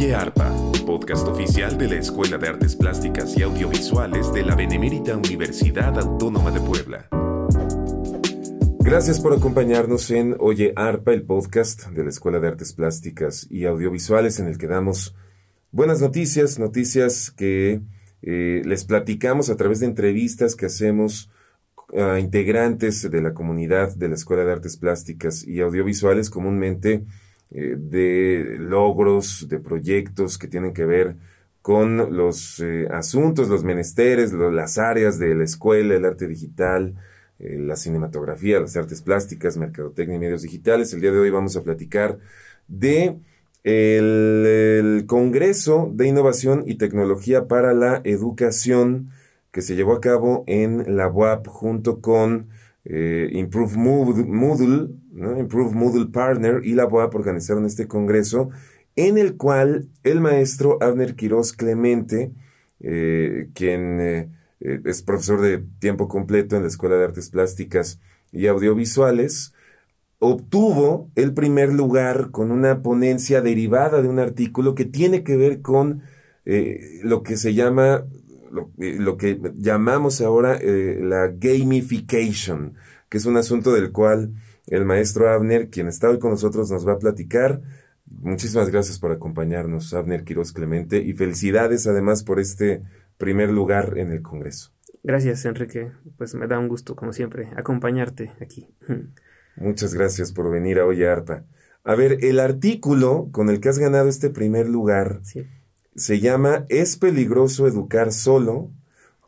Oye Arpa, podcast oficial de la Escuela de Artes Plásticas y Audiovisuales de la Benemérita Universidad Autónoma de Puebla. Gracias por acompañarnos en Oye Arpa, el podcast de la Escuela de Artes Plásticas y Audiovisuales en el que damos buenas noticias, noticias que eh, les platicamos a través de entrevistas que hacemos a integrantes de la comunidad de la Escuela de Artes Plásticas y Audiovisuales comúnmente eh, de logros, de proyectos que tienen que ver con los eh, asuntos, los menesteres, las áreas de la escuela, el arte digital, eh, la cinematografía, las artes plásticas, mercadotecnia y medios digitales. El día de hoy vamos a platicar de el, Congreso de Innovación y Tecnología para la Educación que se llevó a cabo en la UAP junto con Improve Moodle, Improve Moodle Partner y la UAP organizaron este congreso en el cual el maestro Abner Quiroz Clemente, eh, quien eh, es profesor de tiempo completo en la Escuela de Artes Plásticas y Audiovisuales, obtuvo el primer lugar con una ponencia derivada de un artículo que tiene que ver con eh, lo que se llama, lo, lo que llamamos ahora la gamification, que es un asunto del cual el maestro Abner, quien está hoy con nosotros, nos va a platicar. Muchísimas gracias por acompañarnos, Abner Quiroz Clemente, y felicidades además por este primer lugar en el Congreso. Gracias, Enrique. Pues me da un gusto, como siempre, acompañarte aquí. Muchas gracias por venir a Oye Arpa. A ver, el artículo con el que has ganado este primer lugar se llama Es peligroso educar solo.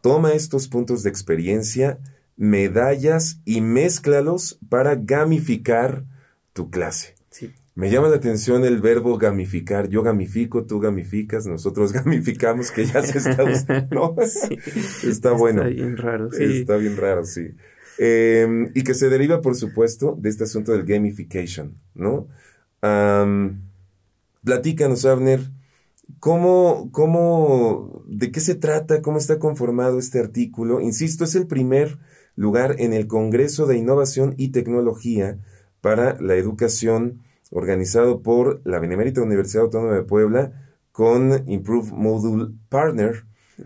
Toma estos puntos de experiencia medallas y mézclalos para gamificar tu clase. Me llama la atención el verbo gamificar. Yo gamifico, tú gamificas, nosotros gamificamos, que ya se está usando. está bueno. Está bien raro, sí. Está bien raro, sí. Em, y que se deriva, por supuesto, de este asunto del gamification, ¿no? platícanos, Abner, ¿cómo, cómo, de qué se trata, cómo está conformado este artículo? Insisto, es el primer lugar en el Congreso de Innovación y Tecnología para la Educación organizado por la Benemérita Universidad Autónoma de Puebla con Improve Module Partner,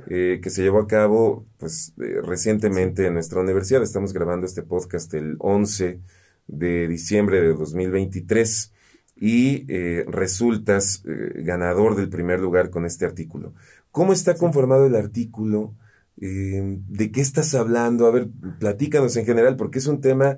eh, que se llevó a cabo pues, eh, recientemente en nuestra universidad. Estamos grabando este podcast el 11 de diciembre de 2023 y eh, resultas ganador del primer lugar con este artículo. ¿Cómo está conformado el artículo? Eh, ¿De qué estás hablando? A ver, platícanos en general, porque es un tema,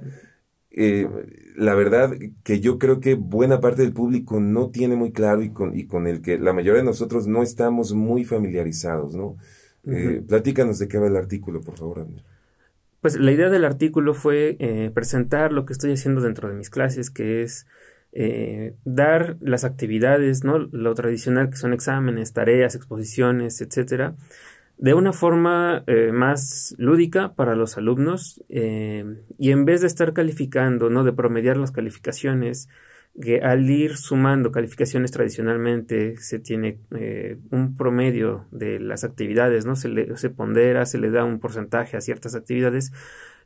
eh, la verdad, que yo creo que buena parte del público no tiene muy claro y con, y con el que la mayoría de nosotros no estamos muy familiarizados, ¿no? Eh, platícanos de qué va el artículo, por favor, Andrés. Pues la idea del artículo fue presentar lo que estoy haciendo dentro de mis clases, que es dar las actividades, ¿no? Lo tradicional que son exámenes, tareas, exposiciones, etcétera, de una forma eh, más lúdica para los alumnos eh, y en vez de estar calificando, ¿no? de promediar las calificaciones, que al ir sumando calificaciones tradicionalmente se tiene eh, un promedio de las actividades, ¿no? Se, le, se pondera, se le da un porcentaje a ciertas actividades.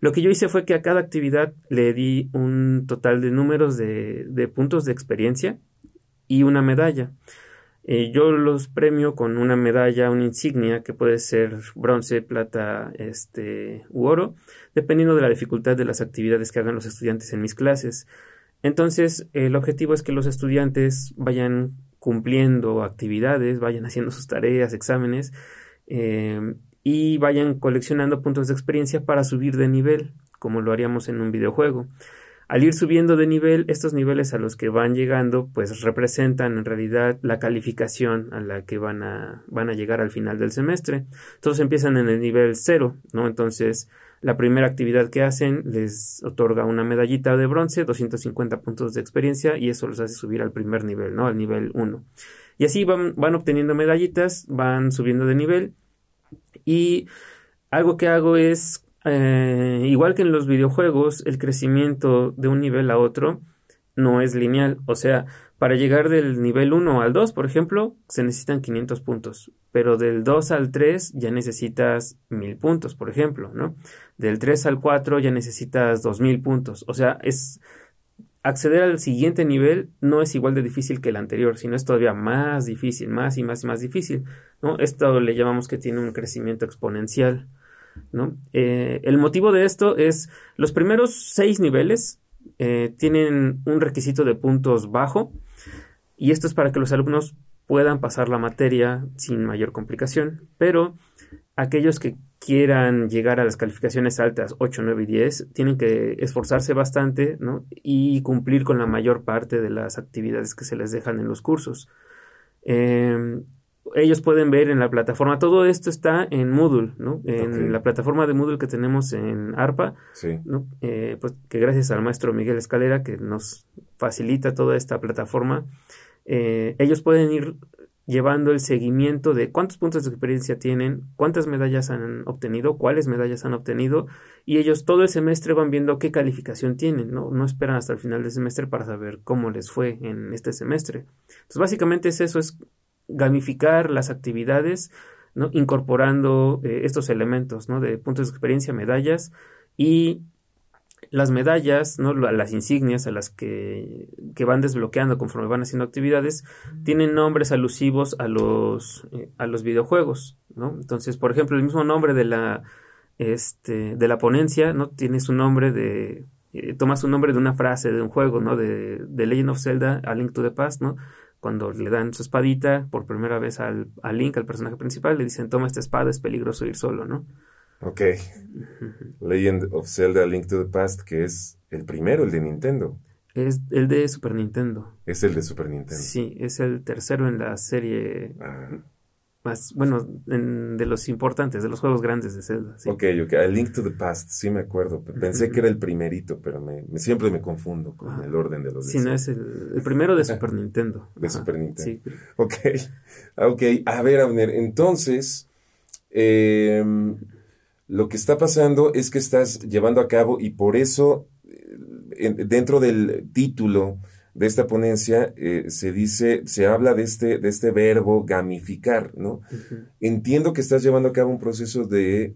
Lo que yo hice fue que a cada actividad le di un total de números de, puntos de experiencia y una medalla. Eh, yo los premio con una medalla, una insignia que puede ser bronce, plata, este u oro, dependiendo de la dificultad de las actividades que hagan los estudiantes en mis clases. Entonces, el objetivo es que los estudiantes vayan cumpliendo actividades, vayan haciendo sus tareas, exámenes eh, y vayan coleccionando puntos de experiencia para subir de nivel, como lo haríamos en un videojuego. Al ir subiendo de nivel, estos niveles a los que van llegando, pues representan en realidad la calificación a la que van a, van a llegar al final del semestre. Todos empiezan en el nivel cero, ¿no? Entonces, la primera actividad que hacen les otorga una medallita de bronce, 250 puntos de experiencia, y eso los hace subir al primer nivel, ¿no? Al nivel 1. Y así van, van obteniendo medallitas, van subiendo de nivel, y algo que hago es eh, igual que en los videojuegos, el crecimiento de un nivel a otro no es lineal. O sea, para llegar del nivel 1 al 2, por ejemplo, se necesitan 500 puntos. Pero del 2 al 3 ya necesitas 1000 puntos, por ejemplo, ¿no? Del 3 al 4 ya necesitas 2000 puntos. O sea, es acceder al siguiente nivel no es igual de difícil que el anterior, sino es todavía más difícil, más y más y más difícil. Esto le llamamos que tiene un crecimiento exponencial. Eh, el motivo de esto es los primeros seis niveles eh, tienen un requisito de puntos bajo y esto es para que los alumnos puedan pasar la materia sin mayor complicación, pero aquellos que quieran llegar a las calificaciones altas 8, 9 y 10, tienen que esforzarse bastante ¿no? y cumplir con la mayor parte de las actividades que se les dejan en los cursos. Em, ellos pueden ver en la plataforma, todo esto está en Moodle, ¿no? En la plataforma de Moodle que tenemos en ARPA, ¿no? Eh, pues que gracias al maestro Miguel Escalera que nos facilita toda esta plataforma, eh, ellos pueden ir llevando el seguimiento de cuántos puntos de experiencia tienen, cuántas medallas han obtenido, cuáles medallas han obtenido, y ellos todo el semestre van viendo qué calificación tienen, ¿no? No esperan hasta el final del semestre para saber cómo les fue en este semestre. Entonces, básicamente es eso, es gamificar las actividades, ¿no? Incorporando eh, estos elementos, ¿no? De puntos de experiencia, medallas y las medallas, ¿no? las insignias a las que, que, van desbloqueando conforme van haciendo actividades, tienen nombres alusivos a los, eh, a los videojuegos. ¿no? Entonces, por ejemplo, el mismo nombre de la, este, de la ponencia ¿no? tiene su nombre de... Eh, toma su nombre de una frase de un juego, ¿no? De, de, Legend of Zelda, A Link to the Past, ¿no? Cuando le dan su espadita por primera vez al, al Link, al personaje principal, le dicen, toma esta espada, es peligroso ir solo, ¿no? Ok. Legend of Zelda Link to the Past, que es el primero, el de Nintendo. Es el de Super Nintendo. Es el de Super Nintendo. Sí, es el tercero en la serie ah. más, bueno, de los importantes, de los juegos grandes de Zelda. Ok, ok, A Link to the Past, sí me acuerdo. Pensé que era el primerito, pero me, siempre me confundo con el orden de los Sí, no, es el, primero de Super Nintendo. De Super Nintendo. Sí. Ok, ok. A ver, Abner, entonces... Eh, lo que está pasando es que estás llevando a cabo y por eso eh, dentro del título de esta ponencia eh, se dice, se habla de este, de este verbo gamificar, ¿no? Entiendo que estás llevando a cabo un proceso de,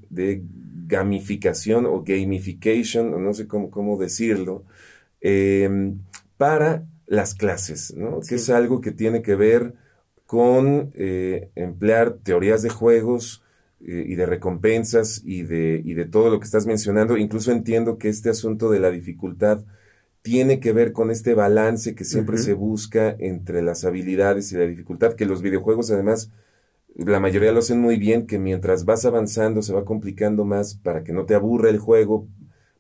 gamificación o gamification, o no sé cómo, cómo decirlo, em, para las clases, ¿no? Que es algo que tiene que ver con eh, emplear teorías de juegos, y de recompensas y de, y de todo lo que estás mencionando. Incluso entiendo que este asunto de la dificultad tiene que ver con este balance que siempre se busca entre las habilidades y la dificultad, que los videojuegos además la mayoría lo hacen muy bien, que mientras vas avanzando se va complicando más para que no te aburra el juego,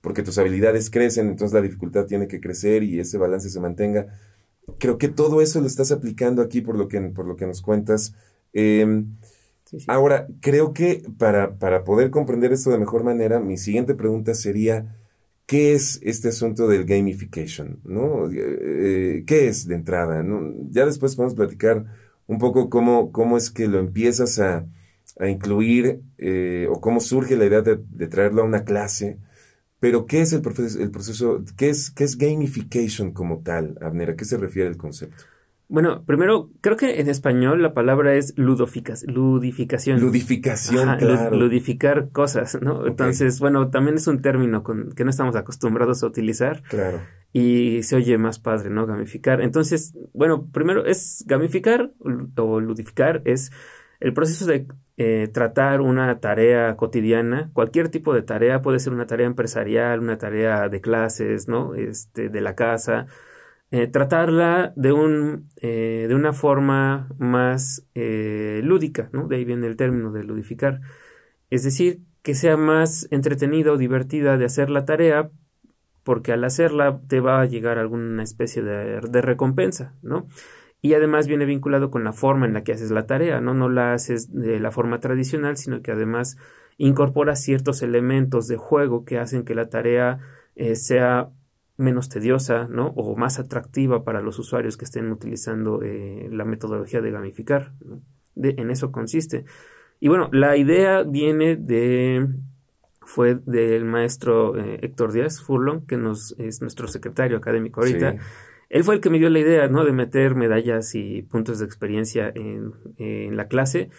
porque tus habilidades crecen, entonces la dificultad tiene que crecer y ese balance se mantenga. Creo que todo eso lo estás aplicando aquí por lo que, por lo que nos cuentas. Eh, Ahora, creo que para, para poder comprender esto de mejor manera, mi siguiente pregunta sería, ¿qué es este asunto del gamification? ¿no? Eh, ¿Qué es de entrada? Ya después podemos platicar un poco cómo, cómo es que lo empiezas a, a incluir eh, o cómo surge la idea de, de, traerlo a una clase. Pero, ¿qué es el proceso, el proceso qué, es, qué es gamification como tal, Abner? ¿A qué se refiere el concepto? Bueno, primero, creo que en español la palabra es ludificación. Ludificación, claro. Ludificar cosas, ¿no? Entonces, bueno, también es un término con, que no estamos acostumbrados a utilizar. Claro. Y se oye más padre, ¿no? Gamificar. Entonces, bueno, primero es gamificar o ludificar es el proceso de eh, tratar una tarea cotidiana, cualquier tipo de tarea, puede ser una tarea empresarial, una tarea de clases, ¿no? Este, de la casa, eh, tratarla de, un, eh, de una forma más eh, lúdica, ¿no? De ahí viene el término de ludificar. Es decir, que sea más entretenida o divertida de hacer la tarea, porque al hacerla te va a llegar alguna especie de, de recompensa, ¿no? Y además viene vinculado con la forma en la que haces la tarea, ¿no? No la haces de la forma tradicional, sino que además incorpora ciertos elementos de juego que hacen que la tarea sea menos tediosa, ¿no? O más atractiva para los usuarios que estén utilizando eh, la metodología de gamificar. De, en eso consiste. Y bueno, la idea viene de fue del maestro eh, Héctor Díaz Furlong, que nos es nuestro secretario académico ahorita. Él fue el que me dio la idea, ¿no? De meter medallas y puntos de experiencia en, en la clase.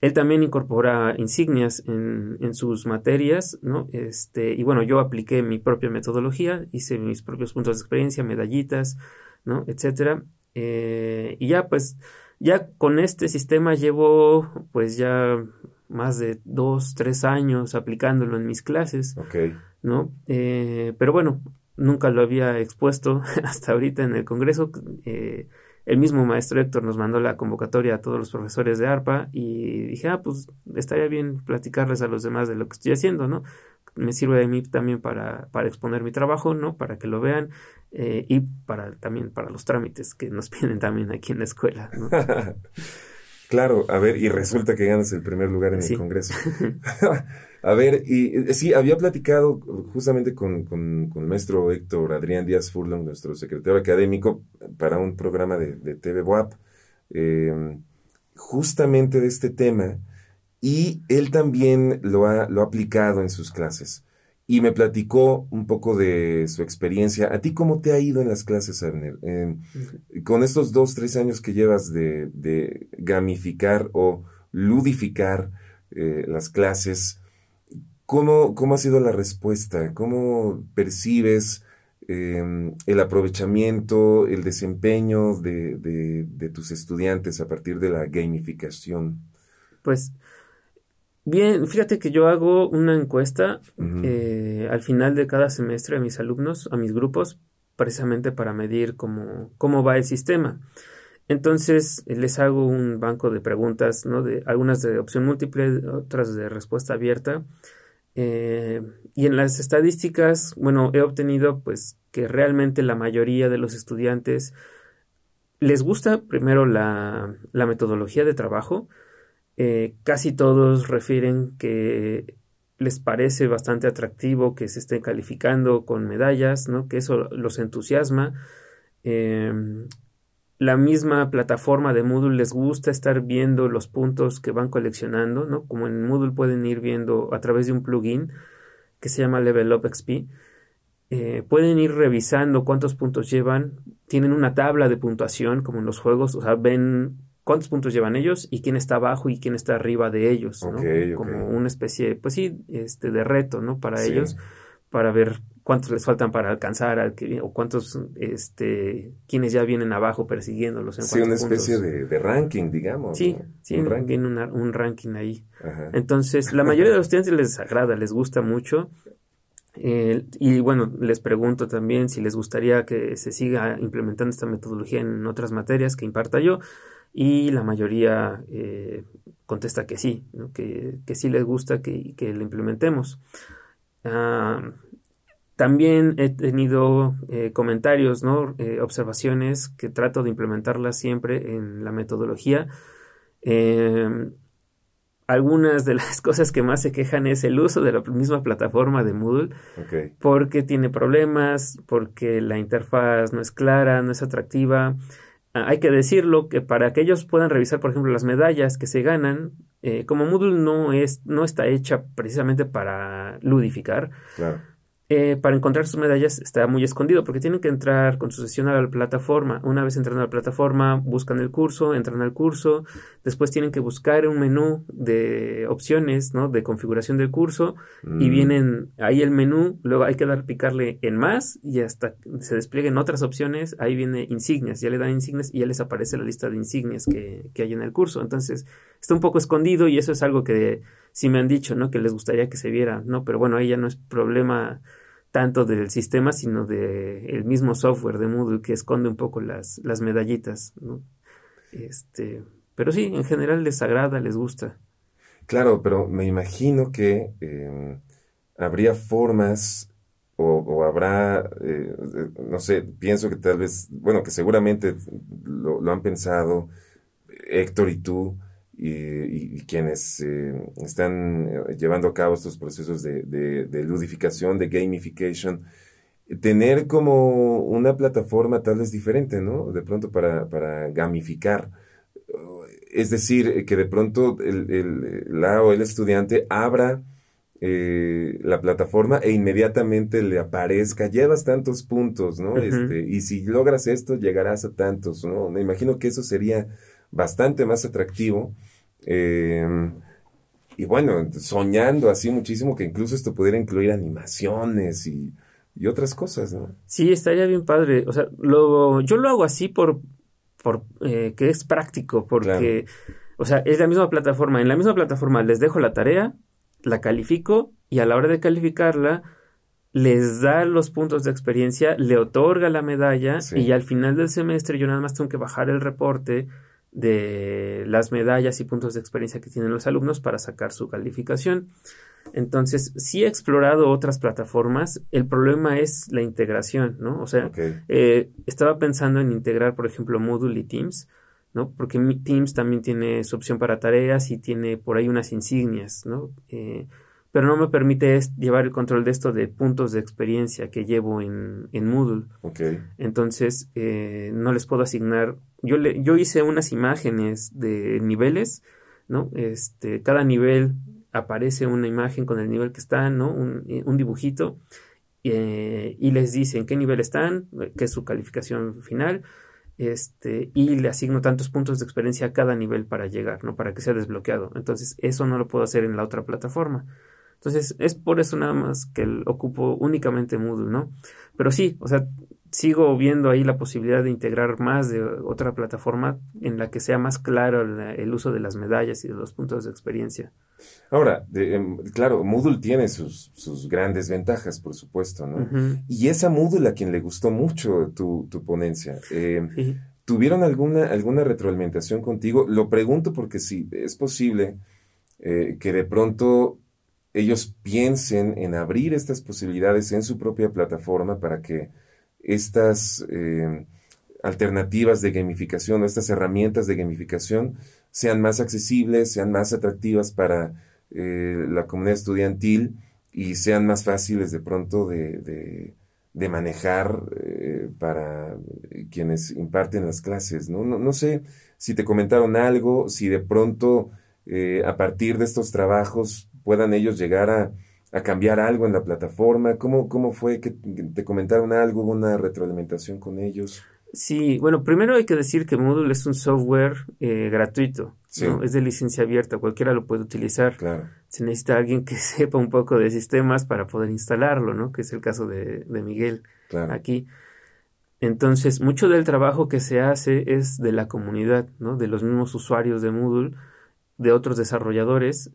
Él también incorpora insignias en, en, sus materias, ¿no? Este, y bueno, yo apliqué mi propia metodología, hice mis propios puntos de experiencia, medallitas, ¿no? Etcétera. Eh, y ya, pues, ya con este sistema llevo, pues, ya más de dos, tres años aplicándolo en mis clases, ¿no? Eh, pero bueno, nunca lo había expuesto hasta ahorita en el Congreso. Eh, el mismo maestro Héctor nos mandó la convocatoria a todos los profesores de ARPA y dije, ah, pues estaría bien platicarles a los demás de lo que estoy haciendo, ¿no? Me sirve de mí también para, para exponer mi trabajo, ¿no? Para que lo vean eh, y para también para los trámites que nos piden también aquí en la escuela, ¿no? claro, a ver, y resulta que ganas el primer lugar en el Congreso. A ver, y eh, sí, había platicado justamente con, con, con, el maestro Héctor Adrián Díaz Furlong, nuestro secretario académico, para un programa de, de TV WAP, em, justamente de este tema, y él también lo ha, lo ha aplicado en sus clases. Y me platicó un poco de su experiencia. ¿A ti cómo te ha ido en las clases, Arner? Em, con estos dos, tres años que llevas de, de gamificar o ludificar eh, las clases, ¿Cómo, ¿Cómo ha sido la respuesta? ¿Cómo percibes em, el aprovechamiento, el desempeño de, de, tus estudiantes a partir de la gamificación? Pues bien, fíjate que yo hago una encuesta eh, al final de cada semestre a mis alumnos, a mis grupos, precisamente para medir cómo, cómo va el sistema. Entonces les hago un banco de preguntas, ¿no? De algunas de opción múltiple, otras de respuesta abierta eh, y en las estadísticas, bueno, he obtenido pues que realmente la mayoría de los estudiantes les gusta primero la, la metodología de trabajo. Eh, casi todos refieren que les parece bastante atractivo que se estén calificando con medallas, ¿no? que eso los entusiasma. Eh, la misma plataforma de Moodle les gusta estar viendo los puntos que van coleccionando, ¿no? Como en Moodle pueden ir viendo a través de un plugin que se llama Level Up XP. Eh, pueden ir revisando cuántos puntos llevan. Tienen una tabla de puntuación como en los juegos, o sea, ven cuántos puntos llevan ellos y quién está abajo y quién está arriba de ellos, ¿no? Como una especie, pues sí, este, de reto, ¿no? Para ellos, para ver cuántos les faltan para alcanzar al que, o cuántos, este, quienes ya vienen abajo persiguiéndolos. En sí, una especie de, ranking, digamos. Sí, sí, un ranking. un ranking ahí. Entonces, la mayoría de los estudiantes les agrada, les gusta mucho. y bueno, les pregunto también si les gustaría que se siga implementando esta metodología en otras materias que imparta yo. Y la mayoría eh, contesta que sí, que, que, sí les gusta que, que lo implementemos. Ah, también he tenido eh, comentarios, ¿no? Eh, observaciones que trato de implementarlas siempre en la metodología. Em, algunas de las cosas que más se quejan es el uso de la misma plataforma de Moodle, porque tiene problemas, porque la interfaz no es clara, no es atractiva. Ah, hay que decirlo que para que ellos puedan revisar, por ejemplo, las medallas que se ganan, eh, como Moodle no es no está hecha precisamente para ludificar. Claro eh, para encontrar sus medallas está muy escondido porque tienen que entrar con su sesión a la plataforma. Una vez entrando a la plataforma, buscan el curso, entran al curso, después tienen que buscar un menú de opciones, ¿no? De configuración del curso y mm. vienen ahí el menú, luego hay que dar picarle en más y hasta se desplieguen otras opciones, ahí viene insignias, ya le dan insignias y ya les aparece la lista de insignias que, que hay en el curso. Entonces está un poco escondido y eso es algo que sí me han dicho, ¿no? Que les gustaría que se viera, ¿no? Pero bueno, ahí ya no es problema tanto del sistema, sino del el mismo software de Moodle que esconde un poco las, las medallitas, ¿no? Este, pero sí, en general les agrada, les gusta. Claro, pero me imagino que em, habría formas o, habrá, eh, no sé, pienso que tal vez, bueno, que seguramente lo, lo han pensado Héctor y tú, y, quienes eh, están eh, llevando a cabo estos procesos de, de, ludificación, de gamification, tener como una plataforma tal vez diferente, ¿no? De pronto para, para gamificar. Es decir, que de pronto el, el, la o el estudiante abra eh, la plataforma e inmediatamente le aparezca, llevas tantos puntos, ¿no? este, y si logras esto, llegarás a tantos, ¿no? Me imagino que eso sería bastante más atractivo Em, y bueno, soñando así muchísimo que incluso esto pudiera incluir animaciones y, otras cosas, ¿no? Sí, estaría bien padre. O sea, lo, yo lo hago así por, por eh, que es práctico, porque, o sea, es la misma plataforma. En la misma plataforma les dejo la tarea, la califico y a la hora de calificarla les da los puntos de experiencia, le otorga la medalla y al final del semestre yo nada más tengo que bajar el reporte de las medallas y puntos de experiencia que tienen los alumnos para sacar su calificación. Entonces, sí he explorado otras plataformas, el problema es la integración, ¿no? O sea, eh, estaba pensando en integrar, por ejemplo, Moodle y Teams, ¿no? Porque Teams también tiene su opción para tareas y tiene por ahí unas insignias, ¿no? Eh, pero no me permite llevar el control de esto de puntos de experiencia que llevo en, en Moodle. Entonces, eh, no les puedo asignar. Yo, le, yo hice unas imágenes de niveles, ¿no? Este, cada nivel aparece una imagen con el nivel que está, ¿no? Un, un dibujito. Eh, y les dice en qué nivel están, qué es su calificación final, este, y le asigno tantos puntos de experiencia a cada nivel para llegar, ¿no? Para que sea desbloqueado. Entonces, eso no lo puedo hacer en la otra plataforma. Entonces, es por eso nada más que ocupo únicamente Moodle, ¿no? Pero sí, o sea, sigo viendo ahí la posibilidad de integrar más de otra plataforma en la que sea más claro el, uso de las medallas y de los puntos de experiencia. Ahora, em, claro, Moodle tiene sus, sus, grandes ventajas, por supuesto, ¿no? Y esa Moodle a quien le gustó mucho tu, tu ponencia. Eh, ¿Tuvieron alguna, alguna retroalimentación contigo? Lo pregunto porque sí, es posible eh, que de pronto ellos piensen en abrir estas posibilidades en su propia plataforma para que estas eh, alternativas de gamificación o estas herramientas de gamificación sean más accesibles, sean más atractivas para eh, la comunidad estudiantil y sean más fáciles de pronto de, manejar eh, para quienes imparten las clases. ¿no? No, sé si te comentaron algo, si de pronto a partir de estos trabajos puedan ellos llegar a, cambiar algo en la plataforma? ¿Cómo, ¿Cómo fue que te comentaron algo, una retroalimentación con ellos? Sí, bueno, primero hay que decir que Moodle es un software eh, gratuito, es de licencia abierta, cualquiera lo puede utilizar. Claro. Se necesita alguien que sepa un poco de sistemas para poder instalarlo, ¿no? Que es el caso de, de Miguel aquí. Entonces, mucho del trabajo que se hace es de la comunidad, ¿no? De los mismos usuarios de Moodle, de otros desarrolladores,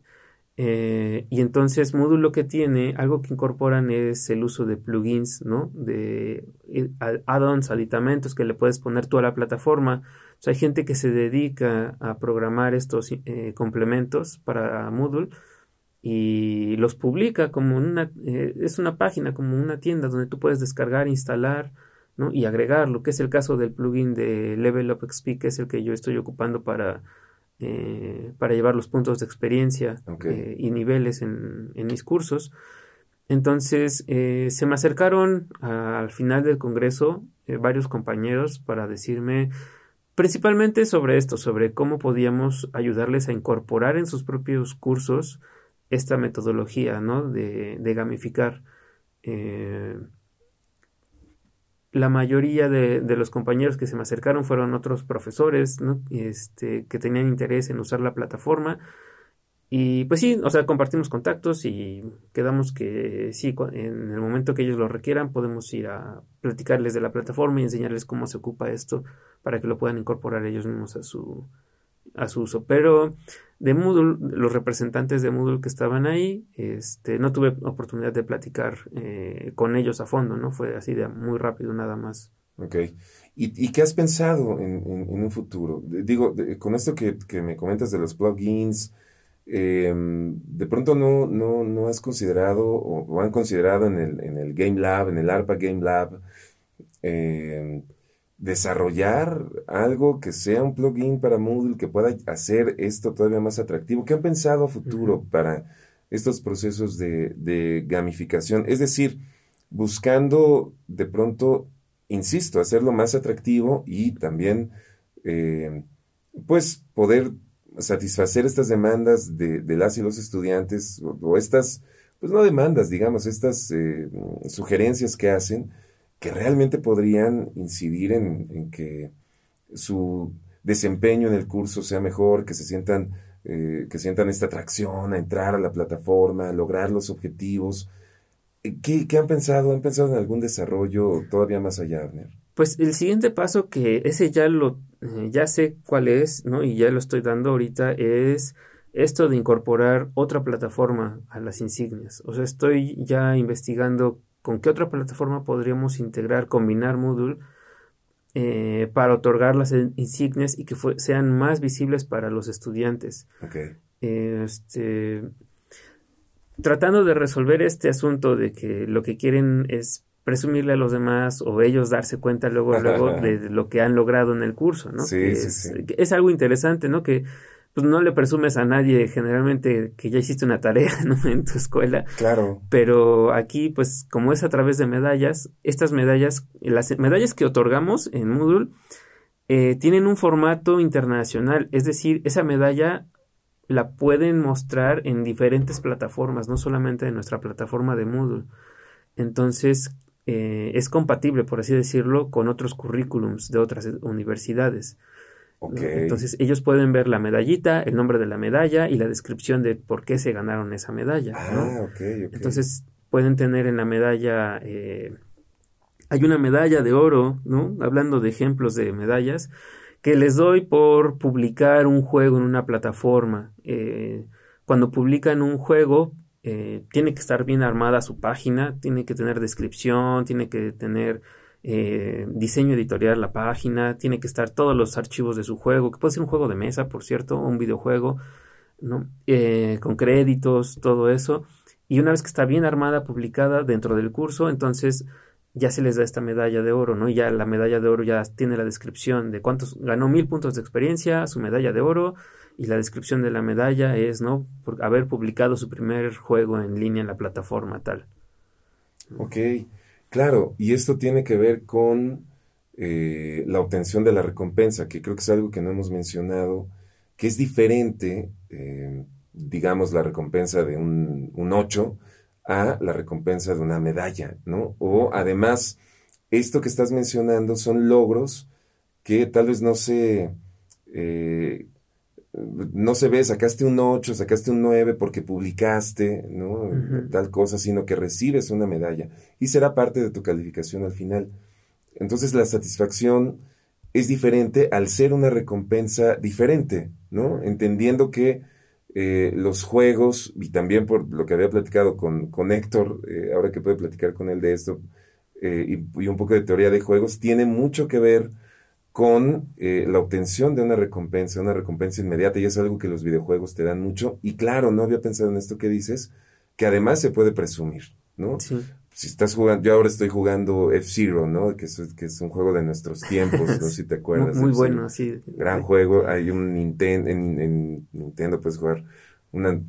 eh, y entonces Moodle lo que tiene, algo que incorporan es el uso de plugins, ¿no? De eh, add-ons, aditamentos que le puedes poner tú a la plataforma. O hay gente que se dedica a programar estos eh, complementos para Moodle y los publica como una, es una página, como una tienda donde tú puedes descargar, instalar, ¿no? Y agregar, lo que es el caso del plugin de Level Up XP, que es el que yo estoy ocupando para eh, para llevar los puntos de experiencia eh, y niveles en, mis cursos. Entonces eh, se me acercaron al final del Congreso varios compañeros para decirme principalmente sobre esto, sobre cómo podíamos ayudarles a incorporar en sus propios cursos esta metodología ¿no? de, de gamificar la mayoría de, de, los compañeros que se me acercaron fueron otros profesores ¿no? este, que tenían interés en usar la plataforma. Y pues sí, o sea, compartimos contactos y quedamos que sí, en el momento que ellos lo requieran, podemos ir a platicarles de la plataforma y enseñarles cómo se ocupa esto para que lo puedan incorporar ellos mismos a su, a su uso. Pero de Moodle, los representantes de Moodle que estaban ahí, este, no tuve oportunidad de platicar eh, con ellos a fondo, ¿no? Fue así de muy rápido nada más. Ok. ¿Y, qué has pensado en, un futuro? Digo, con esto que, me comentas de los plugins, em, de pronto no, no, no has considerado o, han considerado en el, en el Game Lab, en el ARPA Game Lab, eh, desarrollar algo que sea un plugin para Moodle que pueda hacer esto todavía más atractivo? ¿Qué han pensado a futuro para estos procesos de, gamificación? Es decir, buscando de pronto, insisto, hacerlo más atractivo y también, eh, pues, poder satisfacer estas demandas de, las y los estudiantes o, estas, pues no demandas, digamos, estas eh, sugerencias que hacen que realmente podrían incidir en, que su desempeño en el curso sea mejor, que se sientan eh, que sientan esta atracción a entrar a la plataforma, a lograr los objetivos. Eh, ¿Qué, han pensado? ¿Han pensado en algún desarrollo todavía más allá, Abner? Pues el siguiente paso que ese ya lo eh, ya sé cuál es, ¿no? Y ya lo estoy dando ahorita es esto de incorporar otra plataforma a las insignias. O sea, estoy ya investigando con qué otra plataforma podríamos integrar, combinar Moodle eh, para otorgar las insignias y que sean más visibles para los estudiantes. este, tratando de resolver este asunto de que lo que quieren es presumirle a los demás o ellos darse cuenta luego, luego de lo que han logrado en el curso, ¿no? Sí, sí, es, sí. es, algo interesante, ¿no? Que pues no le presumes a nadie generalmente que ya hiciste una tarea ¿no? en tu escuela. Claro. Pero aquí, pues como es a través de medallas, estas medallas, las medallas que otorgamos en Moodle, eh, tienen un formato internacional, es decir, esa medalla la pueden mostrar en diferentes plataformas, no solamente en nuestra plataforma de Moodle. Entonces, eh, es compatible, por así decirlo, con otros currículums de otras universidades. Entonces ellos pueden ver la medallita, el nombre de la medalla y la descripción de por qué se ganaron esa medalla. Ah, Entonces pueden tener en la medalla, eh, hay una medalla de oro, ¿no? Hablando de ejemplos de medallas, que les doy por publicar un juego en una plataforma. Eh, cuando publican un juego, eh, tiene que estar bien armada su página, tiene que tener descripción, tiene que tener eh, diseño editorial la página, tiene que estar todos los archivos de su juego, que puede ser un juego de mesa, por cierto, o un videojuego, ¿no? Eh, con créditos, todo eso. Y una vez que está bien armada, publicada dentro del curso, entonces ya se les da esta medalla de oro, ¿no? Y ya la medalla de oro ya tiene la descripción de cuántos ganó mil puntos de experiencia, su medalla de oro, y la descripción de la medalla es, ¿no? Por haber publicado su primer juego en línea en la plataforma tal. Ok. Claro, y esto tiene que ver con eh, la obtención de la recompensa, que creo que es algo que no hemos mencionado, que es diferente, eh, digamos, la recompensa de un, un 8 a la recompensa de una medalla, ¿no? O además, esto que estás mencionando son logros que tal vez no se eh, no se ve, sacaste un 8, sacaste un 9 porque publicaste, ¿no? Tal cosa, sino que recibes una medalla y será parte de tu calificación al final. Entonces la satisfacción es diferente al ser una recompensa diferente, ¿no? Entendiendo que eh, los juegos, y también por lo que había platicado con, con Héctor, eh, ahora que puede platicar con él de esto, eh, y, y, un poco de teoría de juegos, tiene mucho que ver con eh, la obtención de una recompensa, una recompensa inmediata, y es algo que los videojuegos te dan mucho. Y claro, no había pensado en esto que dices, que además se puede presumir, ¿no? Si estás jugando, yo ahora estoy jugando F-Zero, ¿no? Que es, que es un juego de nuestros tiempos, no sé si te acuerdas. muy, bueno, sí. Gran juego, hay un Nintendo, en, en Nintendo puedes jugar una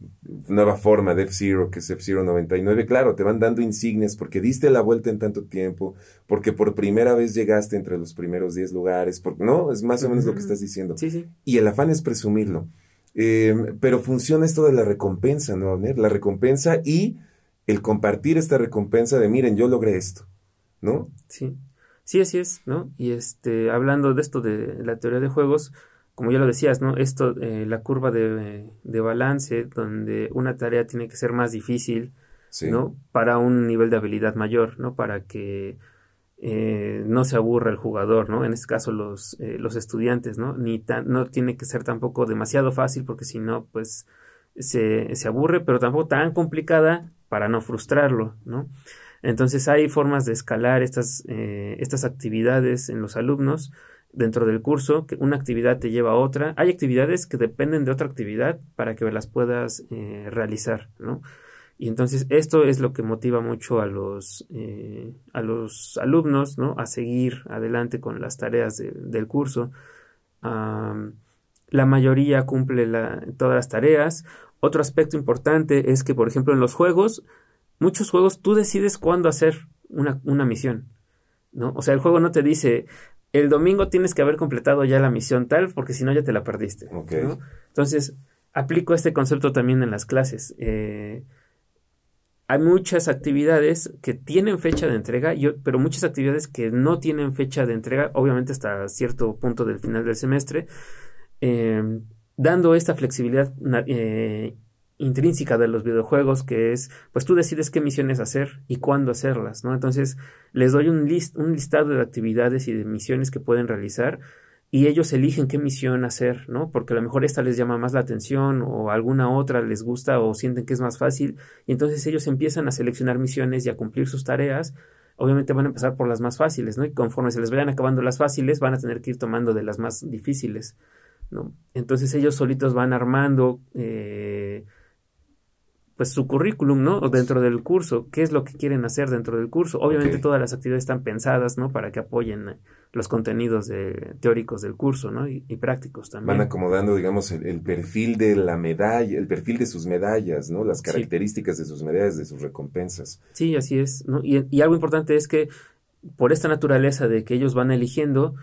nueva forma de F-Zero, que es F-Zero 99. Claro, te van dando insignias porque diste la vuelta en tanto tiempo, porque por primera vez llegaste entre los primeros 10 lugares, porque, no, es más o menos lo que estás diciendo. Sí, sí. Y el afán es presumirlo. Em, pero funciona esto de la recompensa, ¿no, Abner? La recompensa y el compartir esta recompensa de, miren, yo logré esto, ¿no? Sí. Sí, así es, ¿no? Y este, hablando de esto de la teoría de juegos, como ya lo decías, ¿no? Esto, eh, la curva de, de, balance, donde una tarea tiene que ser más difícil, ¿no? Para un nivel de habilidad mayor, ¿no? Para que eh, no se aburra el jugador, ¿no? En este caso los, eh, los estudiantes, ¿no? Ni tan, no tiene que ser tampoco demasiado fácil porque si no, pues se, se aburre, pero tampoco tan complicada para no frustrarlo, ¿no? Entonces hay formas de escalar estas, estas actividades en los alumnos dentro del curso, que una actividad te lleva a otra. Hay actividades que dependen de otra actividad para que las puedas eh, realizar, ¿no? Y entonces esto es lo que motiva mucho a los, eh, a los alumnos, ¿no? A seguir adelante con las tareas del curso. la mayoría cumple todas las tareas. Otro aspecto importante es que, por ejemplo, en los juegos, muchos juegos tú decides cuándo hacer una, una misión, ¿no? O sea, el juego no te dice, el domingo tienes que haber completado ya la misión tal, porque si no ya te la perdiste. Entonces, aplico este concepto también en las clases. Eh, hay muchas actividades que tienen fecha de entrega, pero muchas actividades que no tienen fecha de entrega, obviamente hasta cierto punto del final del semestre. Eh, dando esta flexibilidad eh, intrínseca de los videojuegos que es, pues tú decides qué misiones hacer y cuándo hacerlas, ¿no? Entonces les doy un, list, un listado de actividades y de misiones que pueden realizar y ellos eligen qué misión hacer, ¿no? Porque a lo mejor esta les llama más la atención o alguna otra les gusta o sienten que es más fácil y entonces ellos empiezan a seleccionar misiones y a cumplir sus tareas. Obviamente van a empezar por las más fáciles, ¿no? Y conforme se les vayan acabando las fáciles, van a tener que ir tomando de las más difíciles, ¿no? Entonces ellos solitos van armando eh, pues su currículum, ¿no? O dentro del curso, qué es lo que quieren hacer dentro del curso. Obviamente todas las actividades están pensadas, ¿no? Para que apoyen eh, los contenidos de, teóricos del curso, ¿no? Y, prácticos también. Van acomodando, digamos, el, perfil de la medalla, el perfil de sus medallas, ¿no? Las características de sus medallas, de sus recompensas. Sí, así es, ¿no? Y, y algo importante es que por esta naturaleza de que ellos van eligiendo,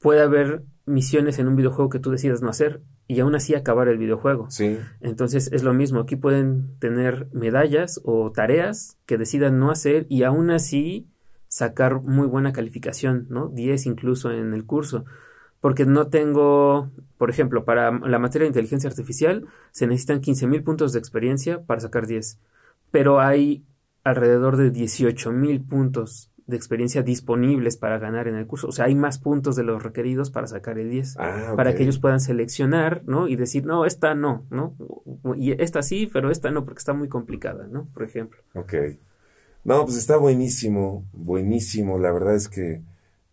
puede haber misiones en un videojuego que tú decidas no hacer y aún así acabar el videojuego. Sí. Entonces es lo mismo, aquí pueden tener medallas o tareas que decidan no hacer y aún así sacar muy buena calificación, ¿no? 10 incluso en el curso. Porque no tengo, por ejemplo, para la materia de inteligencia artificial se necesitan 15.000 puntos de experiencia para sacar 10. Pero hay alrededor de 18.000 puntos de experiencia disponibles para ganar en el curso. O sea, hay más puntos de los requeridos para sacar el 10. Ah, para que ellos puedan seleccionar, ¿no? Y decir, no, esta no, ¿no? Y esta sí, pero esta no, porque está muy complicada, ¿no? Por ejemplo. Ok. No, pues está buenísimo, buenísimo. La verdad es que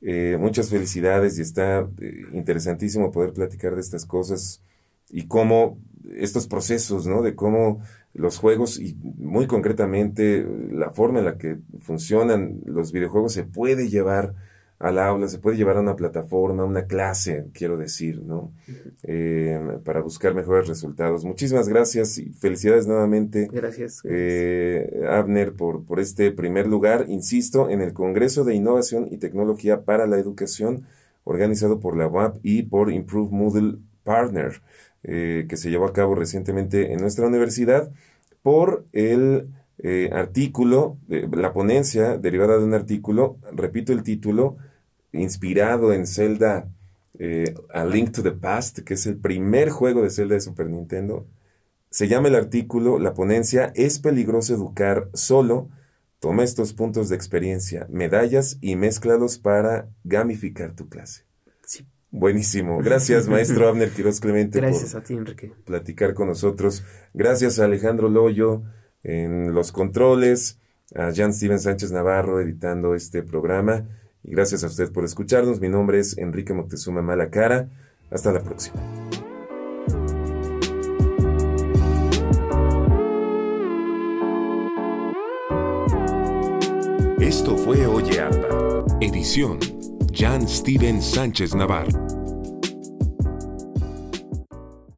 eh, muchas felicidades y está eh, interesantísimo poder platicar de estas cosas y cómo estos procesos, ¿no? De cómo los juegos y muy concretamente la forma en la que funcionan los videojuegos se puede llevar al aula, se puede llevar a una plataforma, a una clase, quiero decir, ¿no? Eh, para buscar mejores resultados. Muchísimas gracias y felicidades nuevamente. Gracias. Eh, Abner, por, por este primer lugar, insisto, en el Congreso de Innovación y Tecnología para la Educación, organizado por la UAP y por Improve Moodle Partner. Eh, que se llevó a cabo recientemente en nuestra universidad por el eh, artículo, la ponencia derivada de un artículo, repito el título, inspirado en Zelda eh, A Link to the Past, que es el primer juego de Zelda de Super Nintendo. Se llama el artículo, la ponencia, Es peligroso educar solo. Toma estos puntos de experiencia, medallas y mézclalos para gamificar tu clase. Buenísimo. Gracias, maestro Abner Quiroz Clemente. Gracias a ti, Enrique. Platicar con nosotros. Gracias a Alejandro Loyo en los controles, a Jan Steven Sánchez Navarro editando este programa. Y gracias a usted por escucharnos. Mi nombre es Enrique Moctezuma Malacara. Hasta la próxima. Esto fue Oye Arpa, edición Jan Steven Sánchez Navarro.